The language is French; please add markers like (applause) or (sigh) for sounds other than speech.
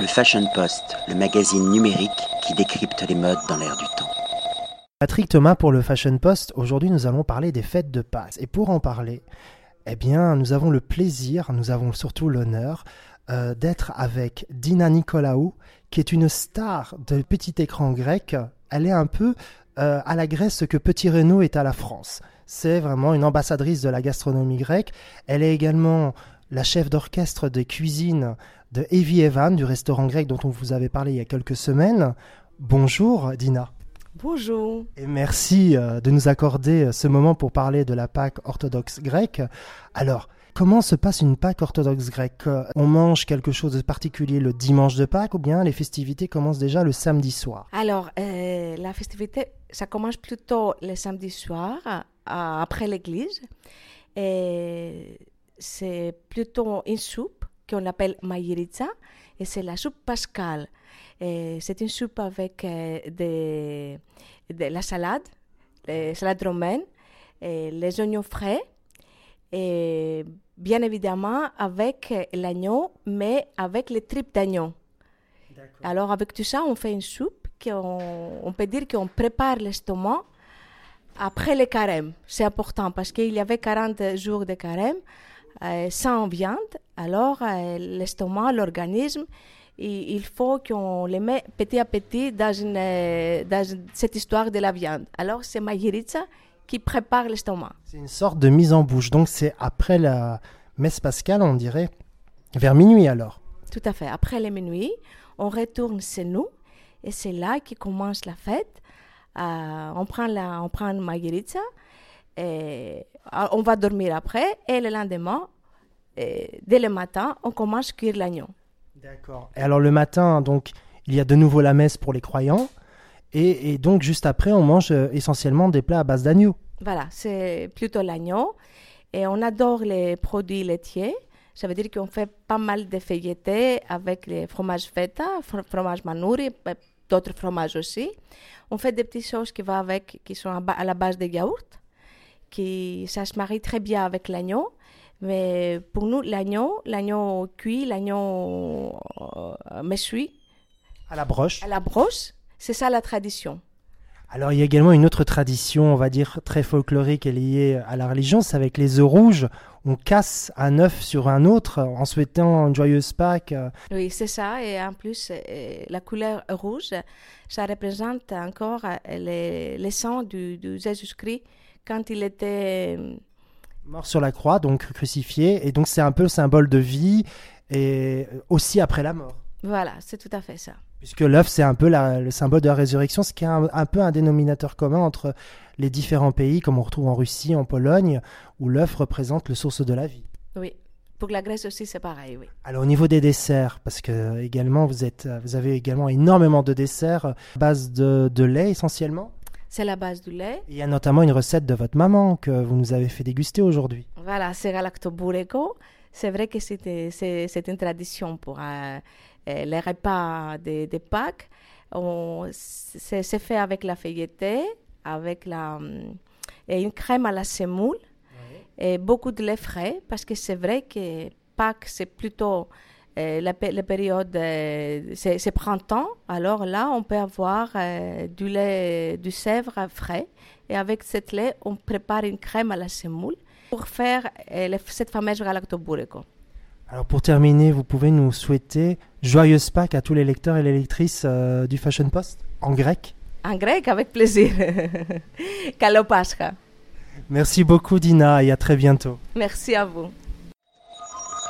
Le Fashion Post, le magazine numérique qui décrypte les modes dans l'air du temps. Patrick Thomas pour le Fashion Post. Aujourd'hui, nous allons parler des fêtes de Pâques. Et pour en parler, eh bien, nous avons le plaisir, nous avons surtout l'honneur euh, d'être avec Dina Nicolaou, qui est une star de petit écran grec. Elle est un peu euh, à la Grèce ce que Petit Renault est à la France. C'est vraiment une ambassadrice de la gastronomie grecque. Elle est également la chef d'orchestre de cuisine de Evie Evan, du restaurant grec dont on vous avait parlé il y a quelques semaines. Bonjour Dina. Bonjour. Et merci euh, de nous accorder euh, ce moment pour parler de la Pâque orthodoxe grecque. Alors, comment se passe une Pâque orthodoxe grecque? Euh, On mange quelque chose de particulier le dimanche de Pâques ou bien les festivités commencent déjà le samedi soir? Alors, la festivité, ça commence plutôt le samedi soir, après l'église. Et c'est plutôt une soupe qu'on appelle maïritza et c'est la soupe pascale. C'est une soupe avec euh, de, la salade, la salade romaine, et les oignons frais et bien évidemment avec l'agneau, mais avec les tripes d'agneau. Alors avec tout ça, on fait une soupe qu'on on peut dire qu'on prépare l'estomac après le carême. C'est important parce qu'il y avait 40 jours de carême. Euh, sans viande, alors euh, l'estomac, l'organisme, il faut qu'on les met petit à petit dans, une, euh, cette histoire de la viande. Alors c'est Maïritza qui prépare l'estomac. C'est une sorte de mise en bouche. Donc c'est après la messe pascale, on dirait, vers minuit alors. Tout à fait. Après les minuit, on retourne chez nous et c'est là qui commence la fête. on prend la, on prend et ah, on va dormir après et le lendemain, dès le matin, on commence à cuire l'agneau. D'accord. Et alors le matin, donc, il y a de nouveau la messe pour les croyants. Et, donc juste après, on mange euh, essentiellement des plats à base d'agneau. Voilà, c'est plutôt l'agneau. Et on adore les produits laitiers. Ça veut dire qu'on fait pas mal de feuilletés avec les fromages feta, fromage manouri, d'autres fromages aussi. On fait des petites choses qui, vont avec, qui sont à la base de yaourt qui ça se marie très bien avec l'agneau. Mais pour nous, l'agneau, l'agneau cuit, l'agneau euh, À la broche. À la broche, c'est ça la tradition. Alors il y a également une autre tradition, on va dire très folklorique et liée à la religion, c'est avec les œufs rouges. On casse un œuf sur un autre en souhaitant une joyeuse Pâques. Oui, c'est ça. Et en plus, euh, la couleur rouge, ça représente encore euh, les, les sangs du, du Jésus-Christ quand il était euh, mort sur la croix, donc crucifié, et donc c'est un peu le symbole de vie et aussi après la mort. Voilà, c'est tout à fait ça. Puisque l'œuf, c'est un peu le symbole de la résurrection, ce qui est un, peu un dénominateur commun entre les différents pays, comme on retrouve en Russie, en Pologne, où l'œuf représente le source de la vie. Oui. Pour la Grèce aussi, c'est pareil, oui. Alors au niveau des desserts, parce que également vous êtes, vous avez également énormément de desserts à base de lait essentiellement. C'est la base du lait. Il y a notamment une recette de votre maman que vous nous avez fait déguster aujourd'hui. Voilà, c'est galactobureko. C'est vrai que c'est une tradition pour euh, euh, les repas de, de Pâques. C'est fait avec la feuilletée, avec la, et une crème à la semoule et beaucoup de lait frais parce que c'est vrai que Pâques, c'est plutôt euh, la, période, euh, c'est printemps, alors là, on peut avoir euh, du lait, du sèvre frais. Et avec cette lait, on prépare une crème à la semoule pour faire cette fameuse galactobureko. Alors pour terminer, vous pouvez nous souhaiter joyeuse Pâques à tous les lecteurs et les lectrices du Fashion Post en grec En grec, avec plaisir. (laughs) Kalopascha. Merci beaucoup Dina et à très bientôt. Merci à vous.